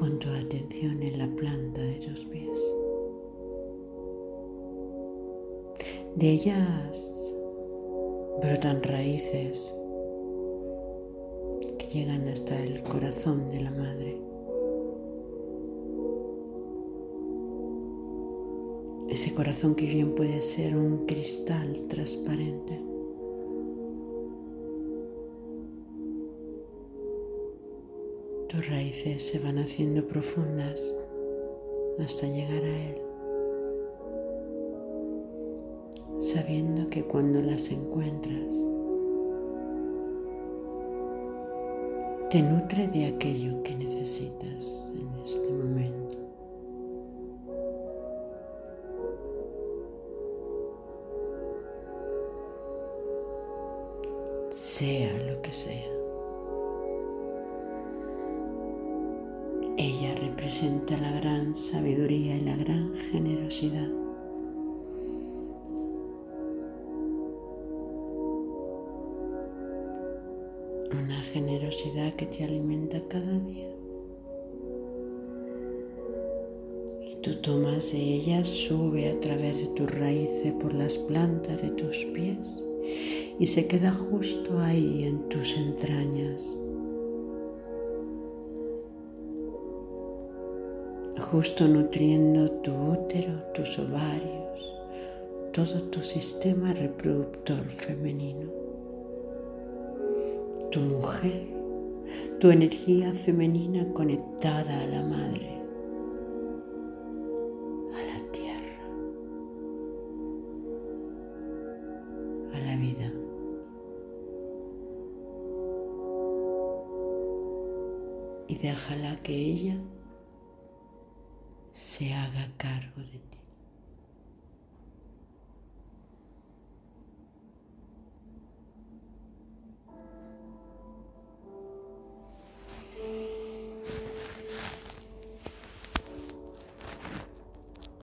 Pon tu atención en la planta de tus pies. De ellas brotan raíces que llegan hasta el corazón de la madre. Ese corazón que bien puede ser un cristal transparente. Tus raíces se van haciendo profundas hasta llegar a Él, sabiendo que cuando las encuentras, te nutre de aquello que necesitas en este momento. Sea lo que sea. Ella representa la gran sabiduría y la gran generosidad. Una generosidad que te alimenta cada día. Y tú tomas de ella, sube a través de tus raíces por las plantas de tus pies y se queda justo ahí en tus entrañas justo nutriendo tu útero, tus ovarios, todo tu sistema reproductor femenino. Tu mujer, tu energía femenina conectada a la madre, a la tierra, a la vida. Y déjala que ella se haga cargo de ti.